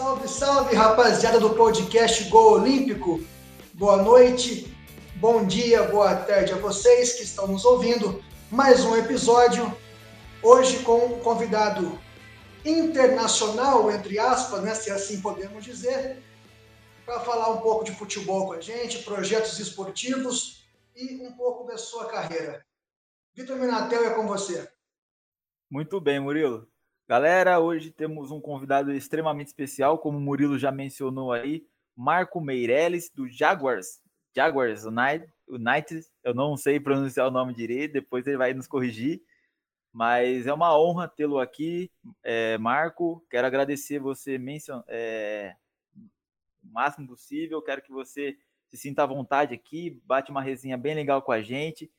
Salve, salve, rapaziada do podcast Gol Olímpico. Boa noite, bom dia, boa tarde a vocês que estão nos ouvindo. Mais um episódio, hoje com um convidado internacional, entre aspas, né, se assim podemos dizer, para falar um pouco de futebol com a gente, projetos esportivos e um pouco da sua carreira. Vitor Minatel é com você. Muito bem, Murilo. Galera, hoje temos um convidado extremamente especial, como o Murilo já mencionou aí, Marco Meirelles, do Jaguars. Jaguars United, eu não sei pronunciar o nome direito, depois ele vai nos corrigir. Mas é uma honra tê-lo aqui, é, Marco. Quero agradecer você mencion, é, o máximo possível. Quero que você se sinta à vontade aqui, bate uma resenha bem legal com a gente.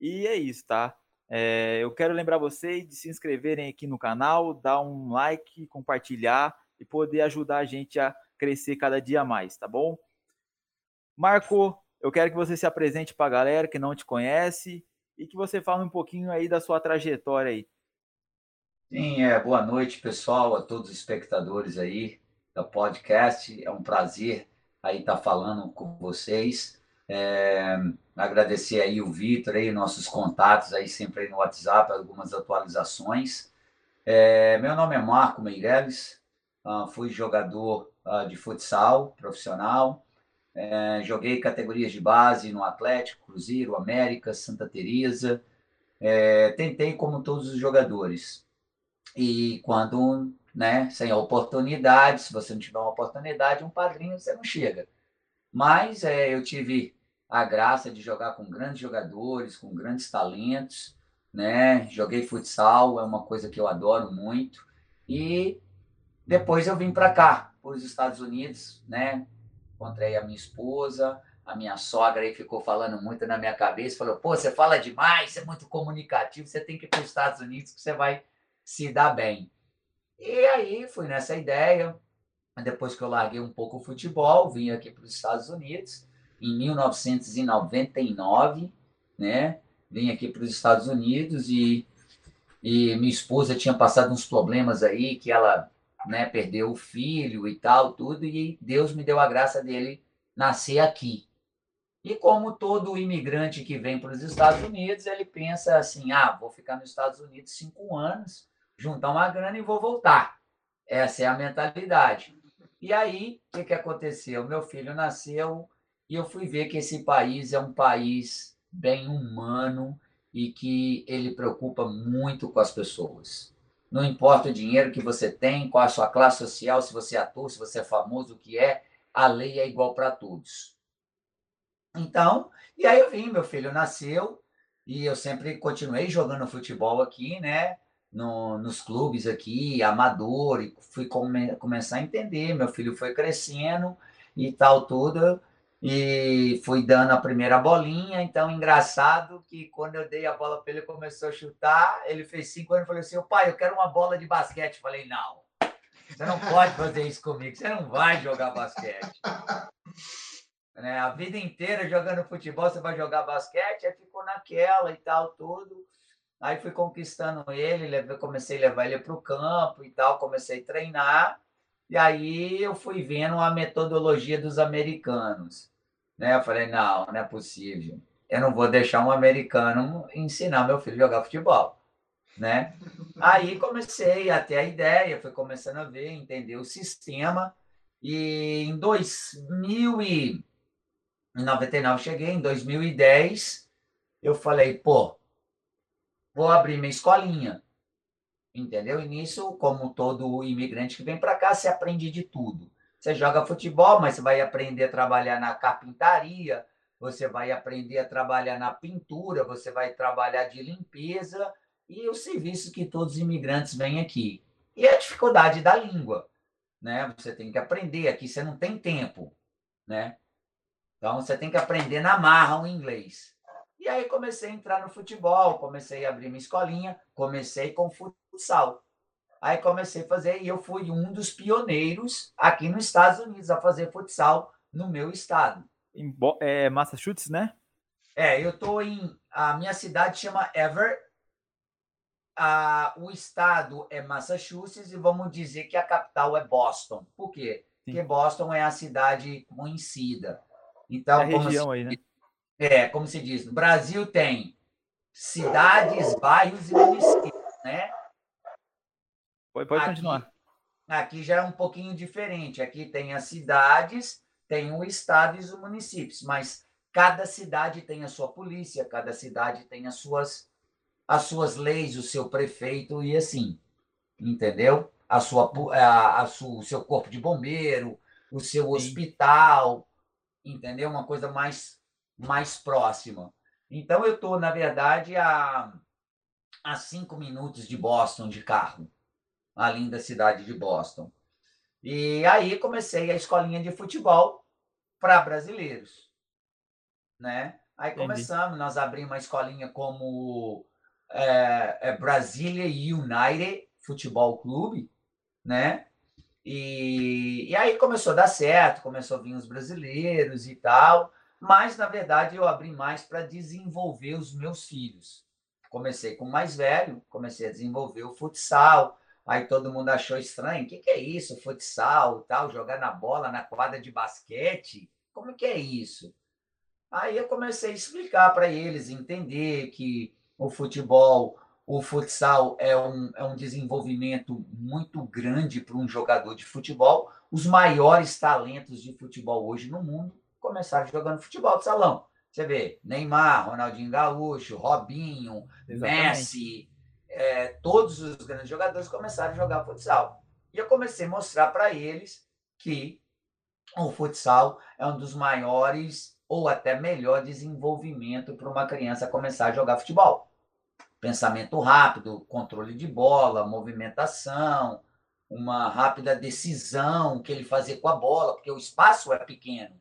E é isso, tá? É, eu quero lembrar vocês de se inscreverem aqui no canal, dar um like, compartilhar e poder ajudar a gente a crescer cada dia mais, tá bom? Marco, eu quero que você se apresente para a galera que não te conhece e que você fale um pouquinho aí da sua trajetória aí. Sim, é, boa noite, pessoal, a todos os espectadores aí da podcast. É um prazer aí estar falando com vocês. É, agradecer aí o Vitor, aí, nossos contatos aí sempre aí no WhatsApp, algumas atualizações. É, meu nome é Marco Meirelles, uh, fui jogador uh, de futsal profissional, é, joguei categorias de base no Atlético, Cruzeiro, América, Santa Teresa. É, tentei como todos os jogadores. E quando, né, sem oportunidade, se você não tiver uma oportunidade, um padrinho você não chega. Mas é, eu tive a graça de jogar com grandes jogadores, com grandes talentos, né? Joguei futsal, é uma coisa que eu adoro muito. E depois eu vim para cá, para os Estados Unidos, né? Encontrei a minha esposa, a minha sogra aí ficou falando muito na minha cabeça, falou: "Pô, você fala demais, você é muito comunicativo, você tem que ir para os Estados Unidos que você vai se dar bem". E aí fui nessa ideia. Depois que eu larguei um pouco o futebol, vim aqui para os Estados Unidos em 1999, né? Vim aqui para os Estados Unidos e, e minha esposa tinha passado uns problemas aí, que ela né, perdeu o filho e tal, tudo, e Deus me deu a graça dele nascer aqui. E como todo imigrante que vem para os Estados Unidos, ele pensa assim: ah, vou ficar nos Estados Unidos cinco anos, juntar uma grana e vou voltar. Essa é a mentalidade. E aí, o que, que aconteceu? Meu filho nasceu e eu fui ver que esse país é um país bem humano e que ele preocupa muito com as pessoas. Não importa o dinheiro que você tem, qual a sua classe social, se você é ator, se você é famoso, o que é, a lei é igual para todos. Então, e aí eu vim, meu filho nasceu e eu sempre continuei jogando futebol aqui, né? No, nos clubes aqui, amador, e fui come, começar a entender. Meu filho foi crescendo e tal, tudo e fui dando a primeira bolinha. Então, engraçado que quando eu dei a bola para ele, começou a chutar. Ele fez cinco anos e falou assim: pai, eu quero uma bola de basquete. falei: não, você não pode fazer isso comigo, você não vai jogar basquete. né? A vida inteira jogando futebol, você vai jogar basquete, aí ficou naquela e tal, tudo. Aí fui conquistando ele, comecei a levar ele para o campo e tal, comecei a treinar. E aí eu fui vendo a metodologia dos americanos. Né? Eu falei, não, não é possível. Eu não vou deixar um americano ensinar meu filho a jogar futebol. Né? Aí comecei a ter a ideia, fui começando a ver, entender o sistema. E em 2099 cheguei, em 2010 eu falei, pô, vou abrir minha escolinha entendeu? E nisso, como todo imigrante que vem para cá, você aprende de tudo. Você joga futebol, mas você vai aprender a trabalhar na carpintaria, você vai aprender a trabalhar na pintura, você vai trabalhar de limpeza e o serviço que todos os imigrantes vêm aqui. E a dificuldade da língua, né? Você tem que aprender, aqui você não tem tempo, né? Então você tem que aprender na marra o inglês. E aí comecei a entrar no futebol, comecei a abrir minha escolinha, comecei com futsal. Aí comecei a fazer e eu fui um dos pioneiros aqui nos Estados Unidos a fazer futsal no meu estado. Em é, Massachusetts, né? É, eu tô em a minha cidade chama Ever a, o estado é Massachusetts e vamos dizer que a capital é Boston. Por quê? Sim. Porque Boston é a cidade conhecida. Então, é a região se, aí, né? É, como se diz, no Brasil tem cidades, bairros e municípios, né? Pode, pode aqui, continuar. Aqui já é um pouquinho diferente. Aqui tem as cidades, tem o estado e os municípios, mas cada cidade tem a sua polícia, cada cidade tem as suas as suas leis, o seu prefeito e assim, entendeu? A sua, a, a sua, o seu corpo de bombeiro, o seu hospital, entendeu? Uma coisa mais, mais próxima. Então, eu estou, na verdade, a, a cinco minutos de Boston de carro, a linda cidade de Boston. E aí comecei a escolinha de futebol para brasileiros, né? Aí começamos, nós abrimos uma escolinha como é, é Brasília United Futebol Clube, né? E, e aí começou a dar certo, começou a vir os brasileiros e tal, mas na verdade eu abri mais para desenvolver os meus filhos. Comecei com o mais velho, comecei a desenvolver o futsal, aí todo mundo achou estranho, o que, que é isso, futsal, tal, jogar na bola na quadra de basquete, como que é isso? Aí eu comecei a explicar para eles, entender que o futebol, o futsal é um, é um desenvolvimento muito grande para um jogador de futebol. Os maiores talentos de futebol hoje no mundo começaram jogando futebol de salão. Você vê, Neymar, Ronaldinho Gaúcho, Robinho, Exatamente. Messi, é, todos os grandes jogadores começaram a jogar futsal. E eu comecei a mostrar para eles que o futsal é um dos maiores ou até melhor desenvolvimento para uma criança começar a jogar futebol. Pensamento rápido, controle de bola, movimentação, uma rápida decisão que ele fazer com a bola, porque o espaço é pequeno,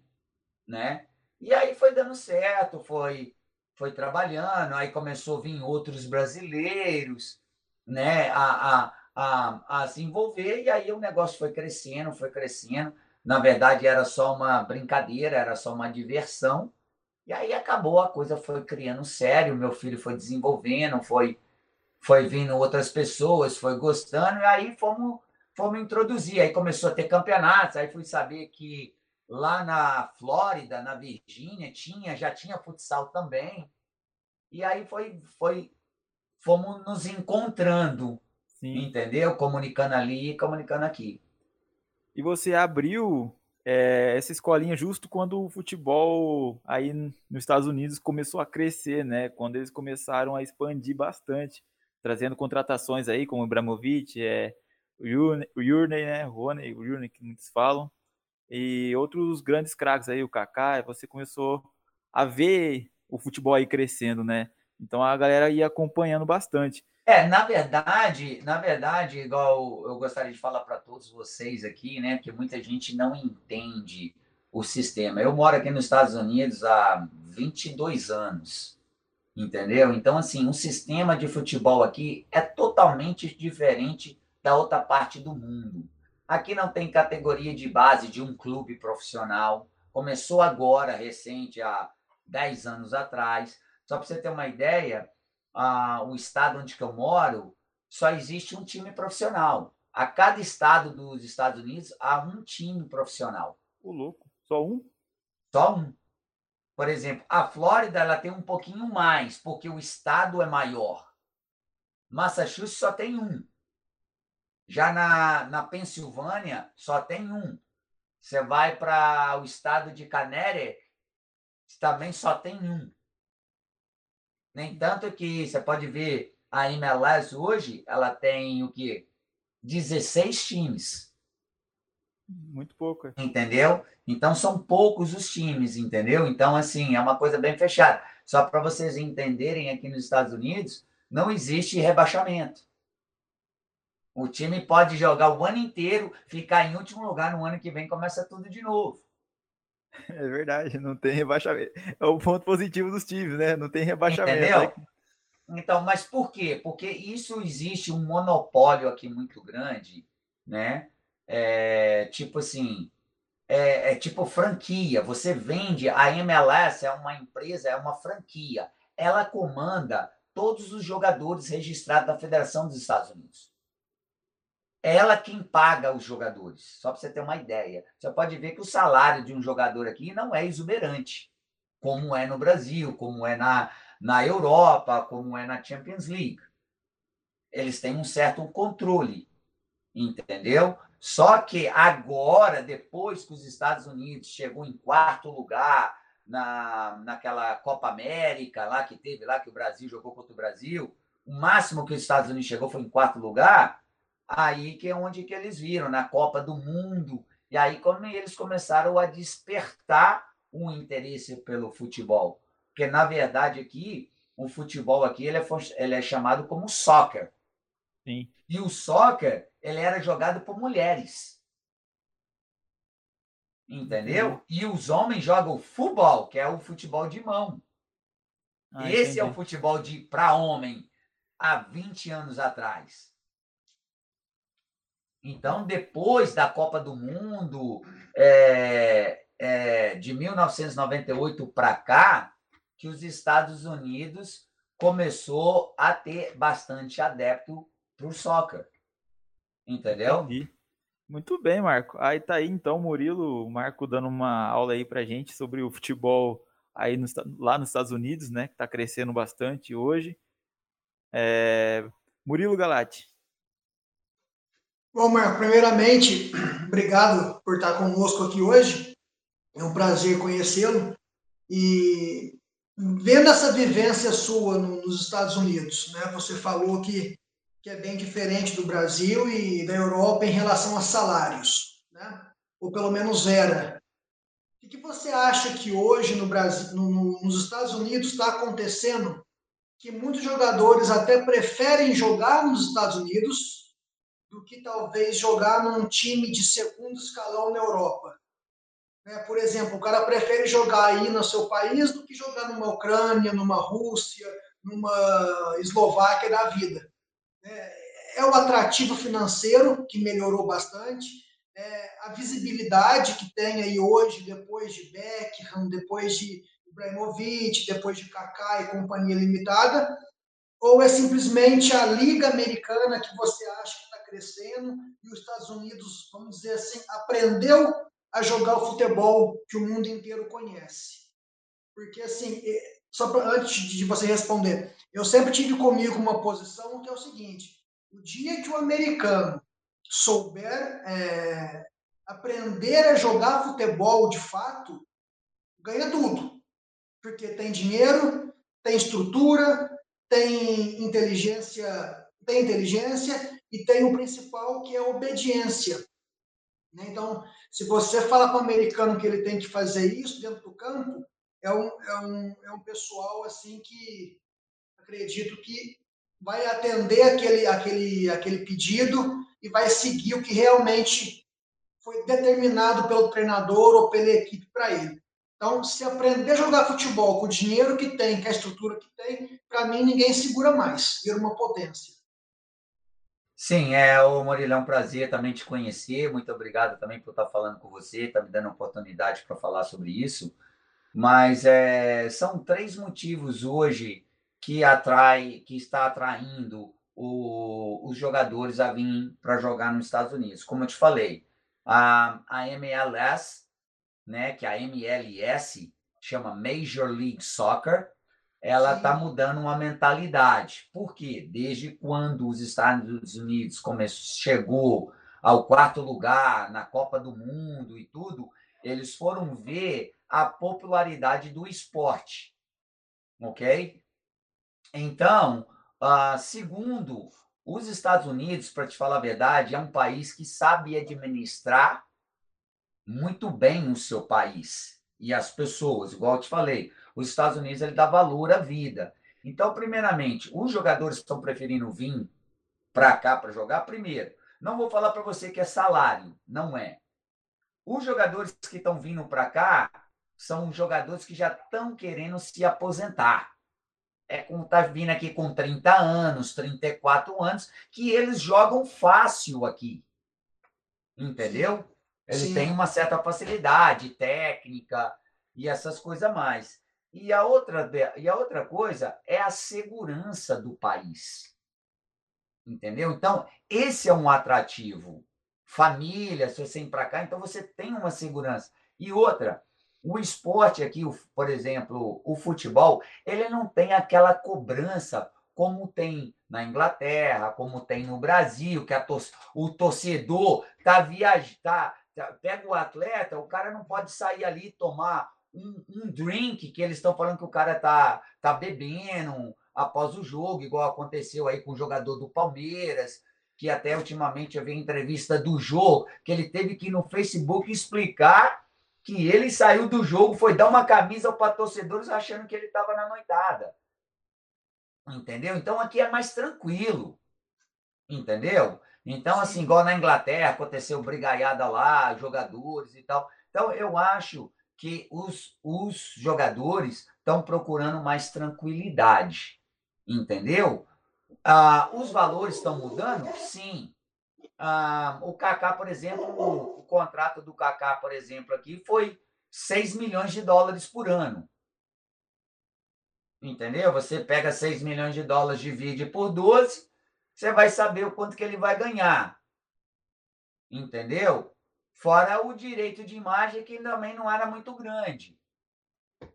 né? E aí foi dando certo, foi foi trabalhando, aí começou a vir outros brasileiros, né, a, a, a, a se envolver, e aí o negócio foi crescendo, foi crescendo, na verdade, era só uma brincadeira, era só uma diversão. E aí acabou, a coisa foi criando sério, meu filho foi desenvolvendo, foi foi vindo outras pessoas, foi gostando, e aí fomos, fomos introduzir. Aí começou a ter campeonatos, aí fui saber que lá na Flórida, na Virgínia, tinha, já tinha futsal também. E aí foi, foi fomos nos encontrando, Sim. entendeu? Comunicando ali e comunicando aqui. E você abriu é, essa escolinha justo quando o futebol aí nos Estados Unidos começou a crescer, né? Quando eles começaram a expandir bastante, trazendo contratações aí como o Ibrahimovic, é, o Yurney, né? Rony, o Yurney que muitos falam, e outros grandes craques aí, o Kaká. Você começou a ver o futebol aí crescendo, né? Então a galera ia acompanhando bastante. É, na verdade, na verdade, igual eu gostaria de falar para todos vocês aqui, né, que muita gente não entende o sistema. Eu moro aqui nos Estados Unidos há 22 anos, entendeu? Então, assim, o sistema de futebol aqui é totalmente diferente da outra parte do mundo. Aqui não tem categoria de base de um clube profissional. Começou agora, recente, há 10 anos atrás. Só para você ter uma ideia, ah, o estado onde eu moro, só existe um time profissional. A cada estado dos Estados Unidos há um time profissional. O louco, só um? Só um. Por exemplo, a Flórida ela tem um pouquinho mais, porque o estado é maior. Massachusetts só tem um. Já na, na Pensilvânia, só tem um. Você vai para o estado de Connecticut, também só tem um. Nem tanto que você pode ver a MLS hoje, ela tem o quê? 16 times. Muito pouco. É. Entendeu? Então são poucos os times, entendeu? Então, assim, é uma coisa bem fechada. Só para vocês entenderem, aqui nos Estados Unidos, não existe rebaixamento. O time pode jogar o ano inteiro, ficar em último lugar no ano que vem, começa tudo de novo. É verdade, não tem rebaixamento. É o ponto positivo dos times, né? Não tem rebaixamento. Entendeu? Então, mas por quê? Porque isso existe um monopólio aqui muito grande, né? É, tipo assim, é, é, tipo franquia. Você vende, a MLS é uma empresa, é uma franquia. Ela comanda todos os jogadores registrados da Federação dos Estados Unidos. É ela quem paga os jogadores, só para você ter uma ideia. Você pode ver que o salário de um jogador aqui não é exuberante, como é no Brasil, como é na, na Europa, como é na Champions League. Eles têm um certo controle, entendeu? Só que agora, depois que os Estados Unidos chegou em quarto lugar na, naquela Copa América lá que teve lá, que o Brasil jogou contra o Brasil, o máximo que os Estados Unidos chegou foi em quarto lugar, aí que é onde que eles viram, na Copa do Mundo, e aí como eles começaram a despertar um interesse pelo futebol. Porque, na verdade, aqui, o futebol aqui ele é, ele é chamado como soccer. Sim. E o soccer ele era jogado por mulheres. Entendeu? Uhum. E os homens jogam futebol, que é o futebol de mão. Ah, Esse entendi. é o futebol de para homem há 20 anos atrás. Então, depois da Copa do Mundo é, é, de 1998 para cá, que os Estados Unidos começou a ter bastante adepto para o soccer. Entendeu? Muito bem, Marco. Aí tá aí então, Murilo, o Marco dando uma aula aí pra gente sobre o futebol aí no, lá nos Estados Unidos, né? Que tá crescendo bastante hoje. É... Murilo Galati. Bom, Marco, primeiramente, obrigado por estar conosco aqui hoje. É um prazer conhecê-lo. E vendo essa vivência sua nos Estados Unidos, né? Você falou que que é bem diferente do Brasil e da Europa em relação a salários, né? ou pelo menos era. O que você acha que hoje no Brasil, no, nos Estados Unidos está acontecendo que muitos jogadores até preferem jogar nos Estados Unidos do que talvez jogar num time de segundo escalão na Europa? Né? Por exemplo, o cara prefere jogar aí no seu país do que jogar numa Ucrânia, numa Rússia, numa Eslováquia da vida. É, é o atrativo financeiro, que melhorou bastante, é a visibilidade que tem aí hoje, depois de Beckham, depois de Ibrahimovic, depois de Kaká e companhia limitada, ou é simplesmente a Liga Americana que você acha crescendo e os Estados Unidos, vamos dizer assim, aprendeu a jogar o futebol que o mundo inteiro conhece? Porque, assim, só pra, antes de você responder, eu sempre tive comigo uma posição que é o seguinte: o dia que o americano souber é, aprender a jogar futebol de fato, ganha tudo. Porque tem dinheiro, tem estrutura, tem inteligência, tem inteligência e tem o principal que é a obediência. Né? Então, se você fala para o americano que ele tem que fazer isso dentro do campo, é um, é um, é um pessoal assim que acredito que vai atender aquele, aquele, aquele pedido e vai seguir o que realmente foi determinado pelo treinador ou pela equipe para ele. Então, se aprender a jogar futebol com o dinheiro que tem, com a estrutura que tem, para mim ninguém segura mais, vira uma potência. Sim, é, o Murilo, é um prazer também te conhecer. Muito obrigado também por estar falando com você, está me dando a oportunidade para falar sobre isso. Mas é, são três motivos hoje que atrai, que está atraindo o, os jogadores a vir para jogar nos Estados Unidos. Como eu te falei, a, a MLS, né, que é a MLS chama Major League Soccer, ela está mudando uma mentalidade. Por quê? Desde quando os Estados Unidos começou, chegou ao quarto lugar na Copa do Mundo e tudo, eles foram ver a popularidade do esporte. Ok? Então, uh, segundo, os Estados Unidos, para te falar a verdade, é um país que sabe administrar muito bem o seu país e as pessoas, igual eu te falei. Os Estados Unidos ele dá valor à vida. Então, primeiramente, os jogadores estão preferindo vir para cá para jogar primeiro. Não vou falar para você que é salário, não é. Os jogadores que estão vindo para cá são jogadores que já estão querendo se aposentar. É como tá vindo aqui com 30 anos, 34 anos, que eles jogam fácil aqui. Entendeu? Eles Sim. têm uma certa facilidade técnica e essas coisas mais. E a outra, e a outra coisa é a segurança do país. Entendeu? Então, esse é um atrativo. Família, se você ir para cá, então você tem uma segurança. E outra, o esporte aqui, por exemplo, o futebol, ele não tem aquela cobrança como tem na Inglaterra, como tem no Brasil, que tor o torcedor tá viajando, tá, tá, pega o atleta, o cara não pode sair ali tomar um, um drink que eles estão falando que o cara tá, tá bebendo, após o jogo, igual aconteceu aí com o jogador do Palmeiras, que até ultimamente eu vi entrevista do jogo, que ele teve que ir no Facebook explicar que ele saiu do jogo, foi dar uma camisa para torcedores achando que ele estava na noitada. Entendeu? Então aqui é mais tranquilo. Entendeu? Então, assim, igual na Inglaterra, aconteceu brigaiada lá, jogadores e tal. Então, eu acho que os, os jogadores estão procurando mais tranquilidade entendeu? Ah, os valores estão mudando? Sim. Ah, o Kaká, por exemplo, o, o, contrato do Kaká, por exemplo, aqui foi 6 milhões de dólares por ano. Entendeu? Você pega 6 milhões de dólares, divide por 12, você vai saber o quanto que ele vai ganhar. Entendeu? Fora o direito de imagem, que também não era muito grande.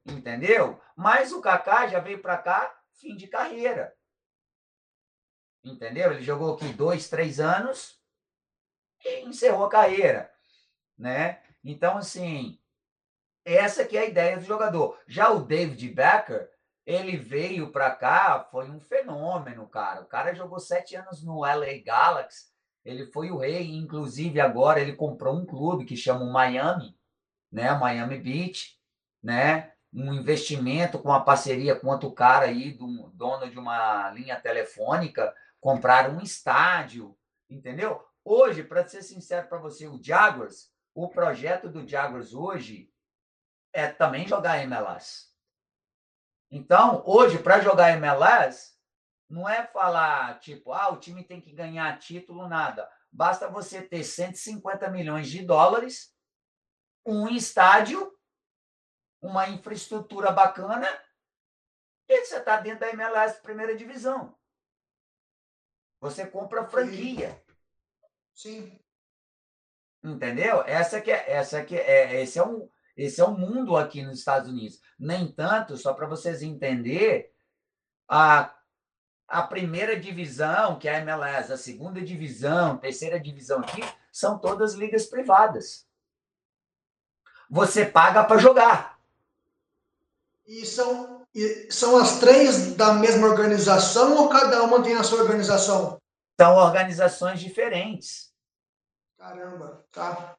Entendeu? Mas o Kaká já veio para cá fim de carreira. Entendeu? Ele jogou aqui dois, três anos e encerrou a carreira, né? Então, assim, essa que é a ideia do jogador. Já o David Becker, ele veio para cá, foi um fenômeno, cara. O cara jogou sete anos no LA Galaxy, ele foi o rei, inclusive agora ele comprou um clube que chama Miami, né? Miami Beach, né? um investimento com uma parceria com outro cara aí, do, dono de uma linha telefônica, comprar um estádio, entendeu? Hoje, para ser sincero para você, o Jaguars, o projeto do Jaguars hoje é também jogar MLS. Então, hoje, para jogar MLS, não é falar, tipo, ah, o time tem que ganhar título, nada. Basta você ter 150 milhões de dólares, um estádio uma infraestrutura bacana, e você está dentro da MLS primeira divisão. Você compra franquia. Sim. Entendeu? Essa que é, essa que é, esse é um esse é o um mundo aqui nos Estados Unidos. Nem tanto, só para vocês entender, a a primeira divisão, que é a MLS, a segunda divisão, terceira divisão aqui, são todas ligas privadas. Você paga para jogar. E são, e são as três da mesma organização ou cada uma tem a sua organização? São organizações diferentes. Caramba, tá.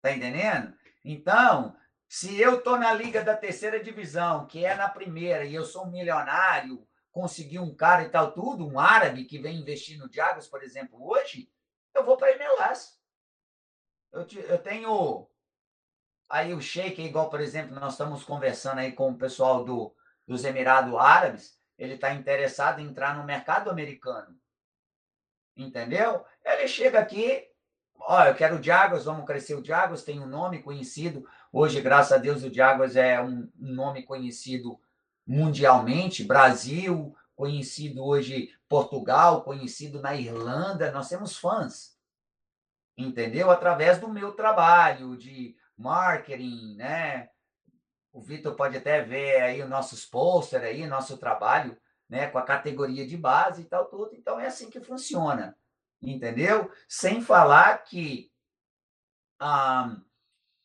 Tá entendendo? Então, se eu estou na liga da terceira divisão, que é na primeira, e eu sou um milionário, consegui um cara e tal, tudo, um árabe que vem investir no Diagos, por exemplo, hoje, eu vou para MLS. Eu, eu tenho Aí o Sheik, igual, por exemplo, nós estamos conversando aí com o pessoal do, dos Emirados Árabes, ele está interessado em entrar no mercado americano. Entendeu? Ele chega aqui, ó, eu quero o Jaguars, vamos crescer o Jaguars, tem um nome conhecido. Hoje, graças a Deus, o Jaguars é um nome conhecido mundialmente. Brasil, conhecido hoje Portugal, conhecido na Irlanda. Nós temos fãs, entendeu? Através do meu trabalho de marketing, né? O Vitor pode até ver aí os nossos posters aí, nosso trabalho, né, com a categoria de base e tal tudo. Então é assim que funciona, entendeu? Sem falar que ah,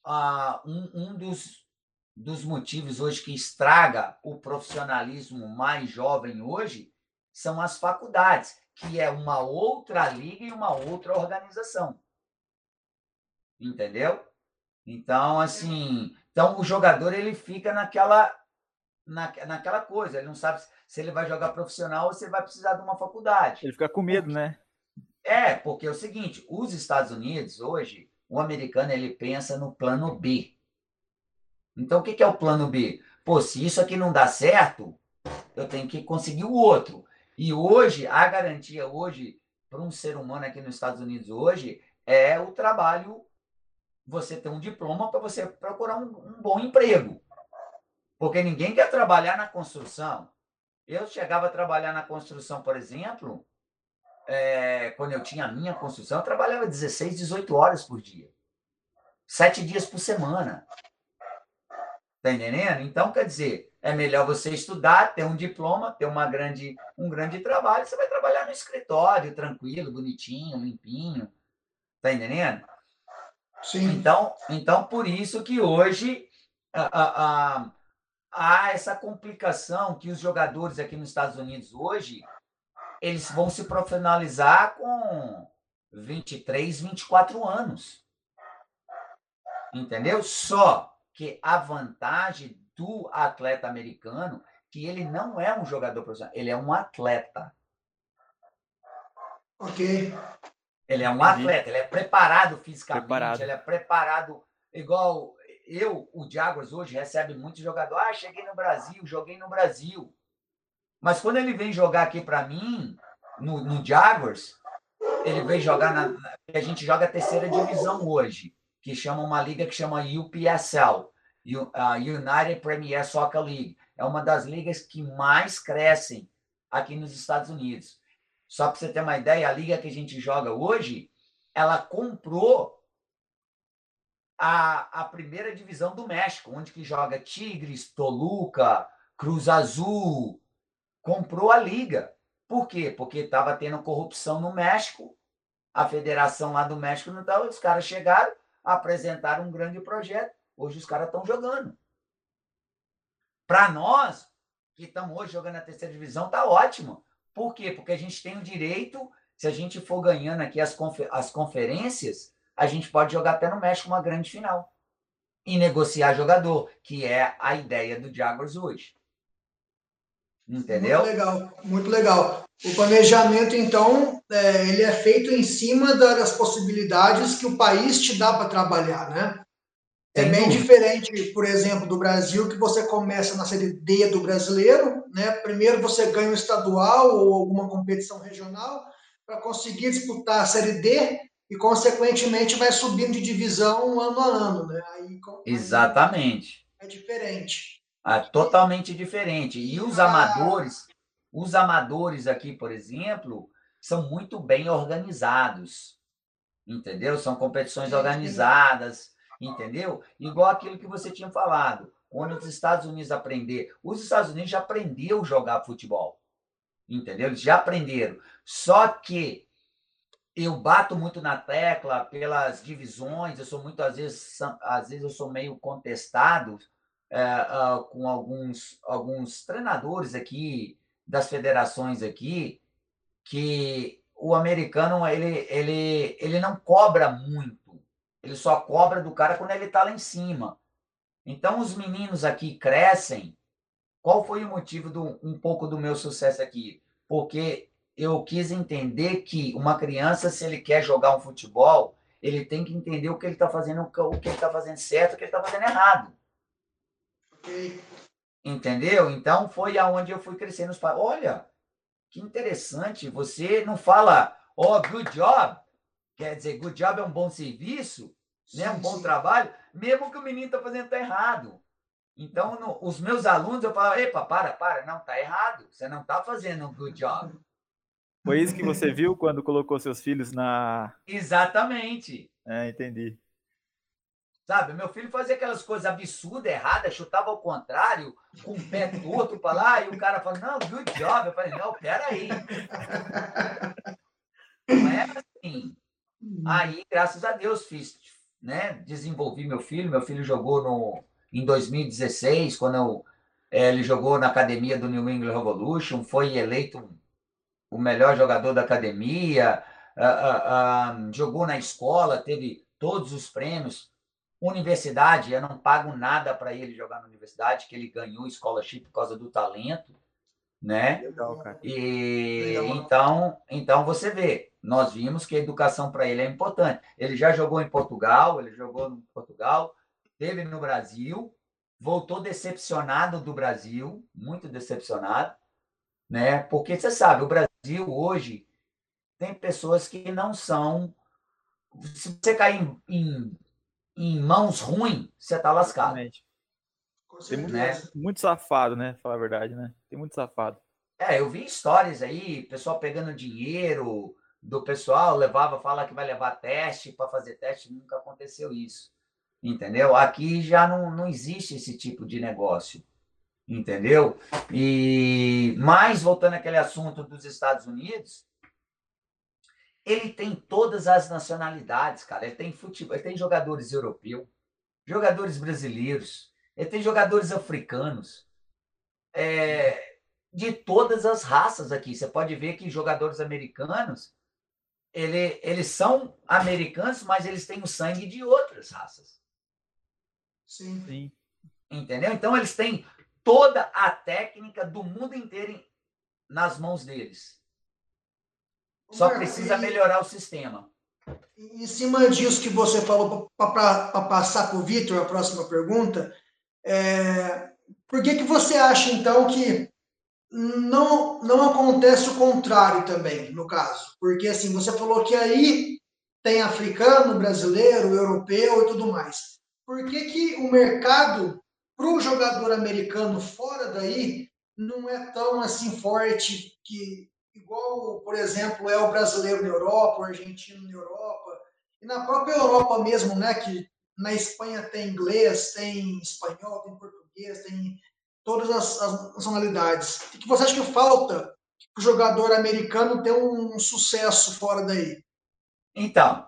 ah, um, um dos, dos motivos hoje que estraga o profissionalismo mais jovem hoje são as faculdades, que é uma outra liga e uma outra organização. Entendeu? Então, assim, então o jogador ele fica naquela na, naquela coisa, ele não sabe se ele vai jogar profissional ou se ele vai precisar de uma faculdade. Ele fica com medo, né? É, porque é o seguinte, os Estados Unidos hoje, o americano ele pensa no plano B. Então, o que é o plano B? Pô, se isso aqui não dá certo, eu tenho que conseguir o outro. E hoje, a garantia hoje para um ser humano aqui nos Estados Unidos hoje é o trabalho você ter um diploma para você procurar um, um, bom emprego. Porque ninguém quer trabalhar na construção. Eu chegava a trabalhar na construção, por exemplo, é, quando eu tinha a minha construção, eu trabalhava 16, 18 horas por dia. Sete dias por semana. Tá entendendo? Então, quer dizer, é melhor você estudar, ter um diploma, ter uma grande, um grande trabalho. Você vai trabalhar no escritório, tranquilo, bonitinho, limpinho. Tá entendendo? Sim. Então, então por isso que hoje a, a, há essa complicação que os jogadores aqui nos Estados Unidos hoje eles vão se profissionalizar com 23, 24 anos. Entendeu? Só que a vantagem do atleta americano que ele não é um jogador profissional, ele é um atleta. Ok. Ele é um atleta, ele é preparado fisicamente, preparado. ele é preparado igual eu, o Jaguars hoje recebe muito jogador. Ah, cheguei no Brasil, joguei no Brasil. Mas quando ele vem jogar aqui para mim, no, no Jaguars, ele vem jogar na. A gente joga a terceira divisão hoje, que chama uma liga que chama UPSL United Premier Soccer League. É uma das ligas que mais crescem aqui nos Estados Unidos. Só para você ter uma ideia, a liga que a gente joga hoje, ela comprou a, a primeira divisão do México, onde que joga Tigres, Toluca, Cruz Azul. Comprou a liga. Por quê? Porque estava tendo corrupção no México. A federação lá do México não estava. Os caras chegaram, apresentaram um grande projeto Hoje os caras estão jogando. Para nós, que estamos hoje jogando na terceira divisão, tá ótimo. Por quê? Porque a gente tem o direito, se a gente for ganhando aqui as, confer as conferências, a gente pode jogar até no México uma grande final. E negociar jogador, que é a ideia do Jaguars hoje. Entendeu? Muito legal, muito legal. O planejamento, então, é, ele é feito em cima das possibilidades que o país te dá para trabalhar, né? É bem diferente, por exemplo, do Brasil, que você começa na Série D do brasileiro, né? Primeiro você ganha um estadual ou alguma competição regional para conseguir disputar a Série D e, consequentemente, vai subindo de divisão ano a ano, né? Aí, Exatamente. É diferente. Ah, totalmente diferente. E os ah. amadores, os amadores aqui, por exemplo, são muito bem organizados. Entendeu? São competições organizadas entendeu? Igual aquilo que você tinha falado. Quando os Estados Unidos aprender, os Estados Unidos já aprendeu jogar futebol, entendeu? Eles já aprenderam. Só que eu bato muito na tecla pelas divisões. Eu sou muito às vezes, às vezes eu sou meio contestado é, com alguns alguns treinadores aqui das federações aqui que o americano ele ele ele não cobra muito ele só cobra do cara quando ele está lá em cima. Então, os meninos aqui crescem. Qual foi o motivo do um pouco do meu sucesso aqui? Porque eu quis entender que uma criança, se ele quer jogar um futebol, ele tem que entender o que ele está fazendo, o que ele está fazendo certo, o que ele está fazendo errado. Entendeu? Então foi aonde eu fui crescendo. Olha, que interessante. Você não fala, oh, good job. Quer dizer, good job é um bom serviço né? um bom sim. trabalho, mesmo que o menino está fazendo tá errado. Então, no, os meus alunos, eu falo, epa, para, para, não, tá errado. Você não está fazendo um good job. Foi isso que você viu quando colocou seus filhos na. Exatamente. É, entendi. Sabe, meu filho fazia aquelas coisas absurdas, erradas, chutava ao contrário, com o pé torto para lá, e o cara falou, não, good job. Eu falei, não, peraí. Não é assim. Aí, graças a Deus, fiz, né, desenvolvi meu filho. Meu filho jogou no, em 2016, quando eu, é, ele jogou na academia do New England Revolution, foi eleito o melhor jogador da academia, uh, uh, uh, jogou na escola, teve todos os prêmios. Universidade, eu não pago nada para ele jogar na universidade, que ele ganhou scholarship por causa do talento, né? Legal, cara. E Legal. então, então você vê, nós vimos que a educação para ele é importante. Ele já jogou em Portugal, ele jogou em Portugal, teve no Brasil, voltou decepcionado do Brasil, muito decepcionado, né? Porque você sabe, o Brasil hoje tem pessoas que não são. Se você cair em, em, em mãos ruins, você está lascado. Tem muito, né? muito safado, né? Falar a verdade, né? Tem muito safado. É, eu vi histórias aí, pessoal pegando dinheiro do pessoal, levava, fala que vai levar teste para fazer teste, nunca aconteceu isso. Entendeu? Aqui já não, não existe esse tipo de negócio. Entendeu? E mais voltando àquele assunto dos Estados Unidos, ele tem todas as nacionalidades, cara. Ele tem futebol, ele tem jogadores europeus, jogadores brasileiros, ele tem jogadores africanos, é, de todas as raças aqui. Você pode ver que jogadores americanos, ele, eles são americanos, mas eles têm o sangue de outras raças. Sim. Sim. Entendeu? Então eles têm toda a técnica do mundo inteiro nas mãos deles. Só precisa melhorar o sistema. Em cima disso que você falou, para passar para o Vitor a próxima pergunta, é, por que, que você acha, então, que não, não acontece o contrário também, no caso? Porque, assim, você falou que aí tem africano, brasileiro, europeu e tudo mais. Por que, que o mercado para o jogador americano fora daí não é tão assim forte que igual, por exemplo, é o brasileiro na Europa, o argentino na Europa, e na própria Europa mesmo, né, que na Espanha tem inglês, tem espanhol, tem português, tem todas as, as nacionalidades. O que você acha que falta para o jogador americano ter um sucesso fora daí? Então,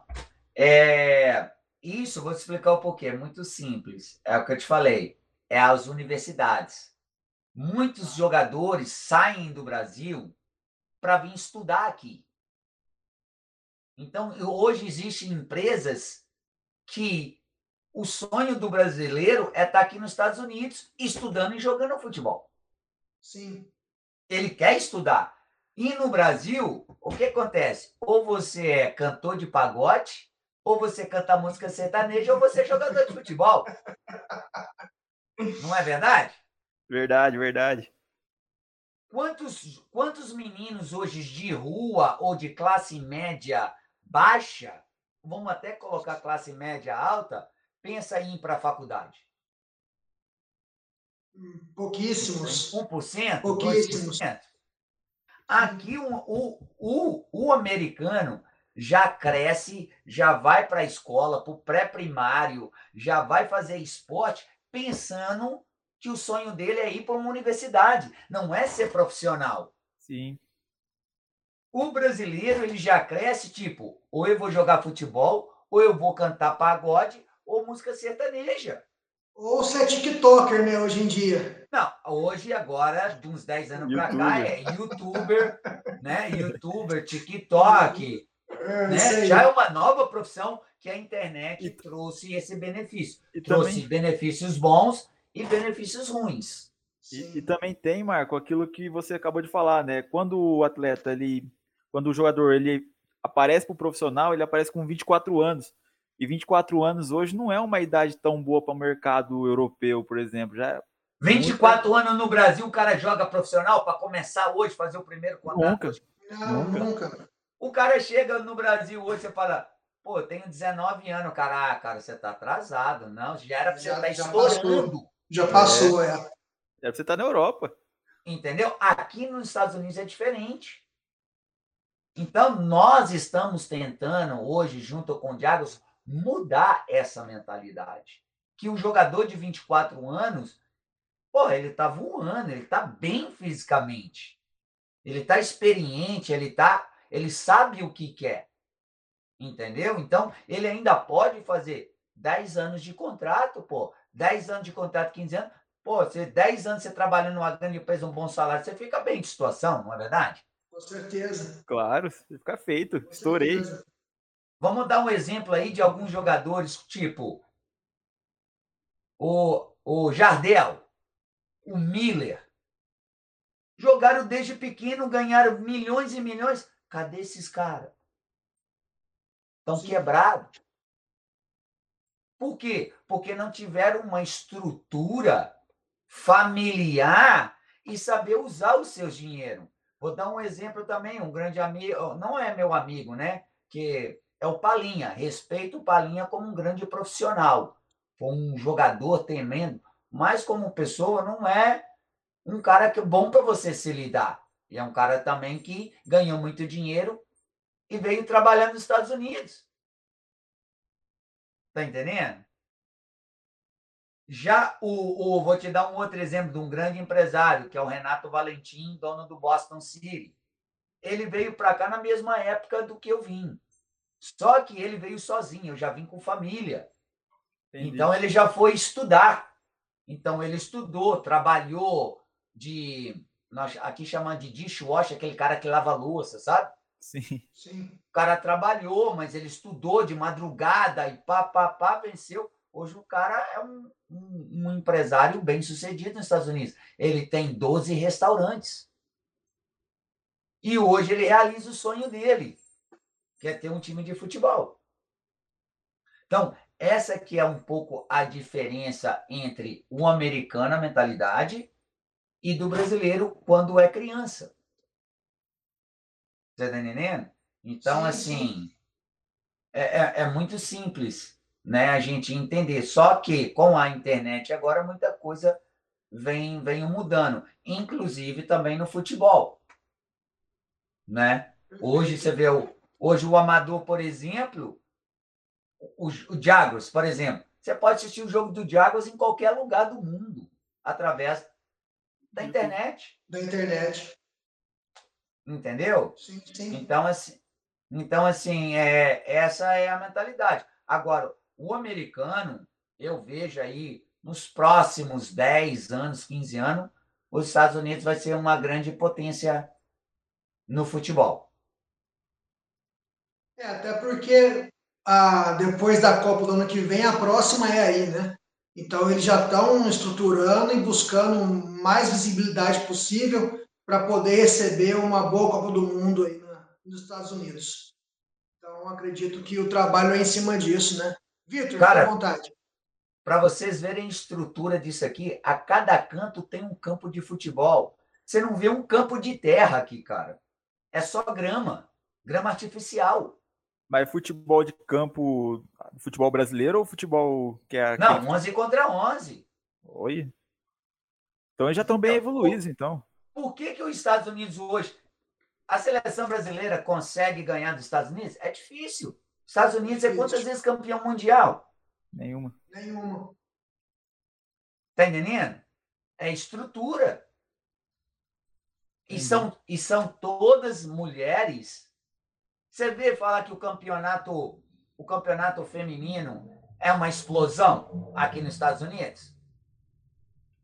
é, isso vou te explicar um pouquinho, é muito simples. É o que eu te falei, é as universidades. Muitos jogadores saem do Brasil para vir estudar aqui. Então, hoje existem empresas que o sonho do brasileiro é estar tá aqui nos Estados Unidos estudando e jogando futebol. Sim. Ele quer estudar. E no Brasil, o que acontece? Ou você é cantor de pagode, ou você canta música sertaneja, ou você é jogador de futebol. Não é verdade? Verdade, verdade. Quantos, quantos meninos hoje de rua ou de classe média baixa, vamos até colocar classe média alta, pensa em ir para a faculdade? Pouquíssimos. 1%? Pouquíssimos. 2%. Aqui o, o, o, o americano já cresce, já vai para a escola, para o pré-primário, já vai fazer esporte, pensando que o sonho dele é ir para uma universidade, não é ser profissional. Sim. O brasileiro, ele já cresce tipo, ou eu vou jogar futebol, ou eu vou cantar pagode, ou música sertaneja. Ou ser TikToker, né, hoje em dia. Não, hoje, agora, de uns 10 anos para cá, é youtuber, né? Youtuber, TikTok. É, né? Já é uma nova profissão que a internet e, trouxe esse benefício. trouxe também... benefícios bons e benefícios ruins. E, e, também tem, Marco, aquilo que você acabou de falar, né? Quando o atleta, ele, quando o jogador ele aparece para o profissional, ele aparece com 24 anos. E 24 anos hoje não é uma idade tão boa para o mercado europeu, por exemplo. Já 24 é anos no Brasil, o cara joga profissional para começar hoje, fazer o primeiro contrato. Nunca. Não, nunca. nunca. O cara chega no Brasil hoje, você fala, pô, eu tenho 19 anos, cara, ah, cara, você tá atrasado. Não, já era para você estar tá estourando. Já passou, é. é. É você tá na Europa. Entendeu? Aqui nos Estados Unidos é diferente. Então, nós estamos tentando hoje, junto com o Diagos, mudar essa mentalidade. Que o jogador de 24 anos, pô, ele tá voando, ele tá bem fisicamente. Ele tá experiente, ele tá, ele sabe o que quer. Entendeu? Então, ele ainda pode fazer 10 anos de contrato, pô. 10 anos de contrato, 15 anos, pô, você 10 anos você trabalhando numa grande empresa, um bom salário, você fica bem de situação, não é verdade? Com certeza. Claro, fica feito. Com Estourei. Certeza. Vamos dar um exemplo aí de alguns jogadores, tipo o, o Jardel, o Miller. Jogaram desde pequeno, ganharam milhões e milhões. Cadê esses caras? Estão quebrados. Por quê? Porque não tiveram uma estrutura familiar e saber usar os seus dinheiro. Vou dar um exemplo também, um grande amigo, não é meu amigo, né? Que é o Palinha. Respeito o Palinha como um grande profissional. Foi um jogador tremendo, mas como pessoa não é um cara que é bom para você se lidar. E é um cara também que ganhou muito dinheiro e veio trabalhar nos Estados Unidos. Tá entendendo? Já o, o, vou te dar um outro exemplo de um grande empresário, que é o Renato Valentim, dono do Boston City. Ele veio para cá na mesma época do que eu vim. Só que ele veio sozinho, eu já vim com família. Entendi. Então ele já foi estudar. Então ele estudou, trabalhou de nós aqui chamando de dishwasher, aquele cara que lava louça, sabe? Sim. Sim. O cara trabalhou, mas ele estudou de madrugada e pá, pá, pá, venceu. Hoje o cara é um, um, um empresário bem sucedido nos Estados Unidos. Ele tem 12 restaurantes. E hoje ele realiza o sonho dele, que é ter um time de futebol. Então, essa que é um pouco a diferença entre o americano, a mentalidade, e do brasileiro quando é criança. Você está entendendo? Então, sim, assim, sim. É, é, é, muito simples né, a gente entender. Só que com a internet agora muita coisa vem, vem mudando, inclusive também no futebol. Né? Hoje você vê o, hoje o amador, por exemplo, o, o Jaguars, por exemplo, você pode assistir o jogo do Jaguars em qualquer lugar do mundo através da internet. Da internet. Entendeu? Sim, sim. Então, assim, então, assim é, essa é a mentalidade. Agora, o americano, eu vejo aí, nos próximos 10 anos, 15 anos, os Estados Unidos vai ser uma grande potência no futebol. É, até porque a, depois da Copa do ano que vem, a próxima é aí, né? Então, eles já estão estruturando e buscando mais visibilidade possível para poder receber uma boa Copa do Mundo aí na, nos Estados Unidos. Então, acredito que o trabalho é em cima disso, né? Vitor, à vontade. Para vocês verem a estrutura disso aqui, a cada canto tem um campo de futebol. Você não vê um campo de terra aqui, cara. É só grama, grama artificial. Mas futebol de campo, futebol brasileiro ou futebol que é. Não, 11 contra 11. Oi. Então eles já estão bem então, evoluídos, então. Por que, que os Estados Unidos hoje. A seleção brasileira consegue ganhar dos Estados Unidos? É difícil. Estados Unidos é quantas vezes campeão mundial? Nenhuma. Nenhuma. Tá entendendo? É estrutura. E são, e são todas mulheres você vê falar que o campeonato, o campeonato feminino é uma explosão aqui nos Estados Unidos?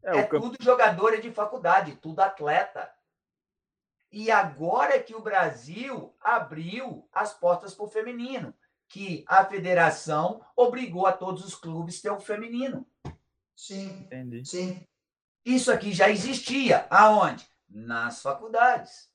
É, é camp... tudo jogadora de faculdade, tudo atleta. E agora é que o Brasil abriu as portas para o feminino, que a federação obrigou a todos os clubes a ter o feminino. Sim. Entendi. Sim. Isso aqui já existia. Aonde? Nas faculdades.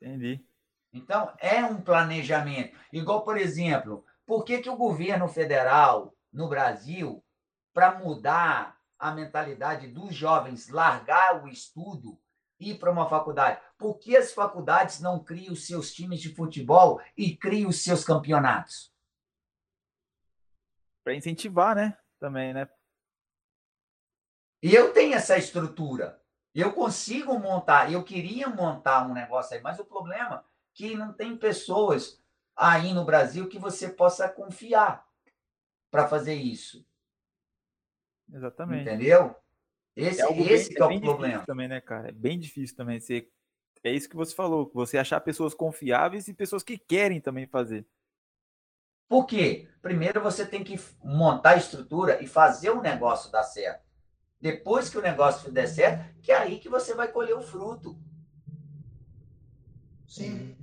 Entendi. Então, é um planejamento. Igual, por exemplo, por que, que o governo federal no Brasil, para mudar a mentalidade dos jovens, largar o estudo e ir para uma faculdade, por que as faculdades não criam os seus times de futebol e criam os seus campeonatos? Para incentivar, né? Também, né? E eu tenho essa estrutura. Eu consigo montar, eu queria montar um negócio aí, mas o problema que não tem pessoas aí no Brasil que você possa confiar para fazer isso. Exatamente. Entendeu? Esse é, esse bem, é, é o problema. Também, né, cara? É bem difícil também. Você, é isso que você falou, você achar pessoas confiáveis e pessoas que querem também fazer. Por quê? Primeiro você tem que montar a estrutura e fazer o negócio dar certo. Depois que o negócio der certo, que é aí que você vai colher o fruto. Sim.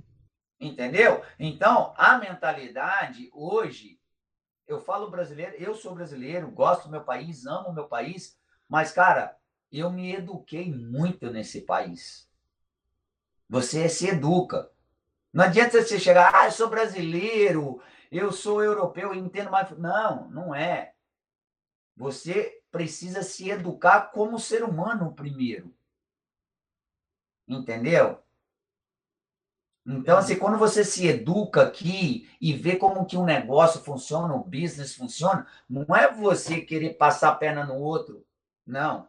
Entendeu? Então, a mentalidade hoje, eu falo brasileiro, eu sou brasileiro, gosto do meu país, amo o meu país, mas, cara, eu me eduquei muito nesse país. Você se educa. Não adianta você chegar, ah, eu sou brasileiro, eu sou europeu, eu entendo mais. Não, não é. Você precisa se educar como ser humano primeiro. Entendeu? Então, assim, quando você se educa aqui e vê como que um negócio funciona, o business funciona, não é você querer passar a perna no outro, não.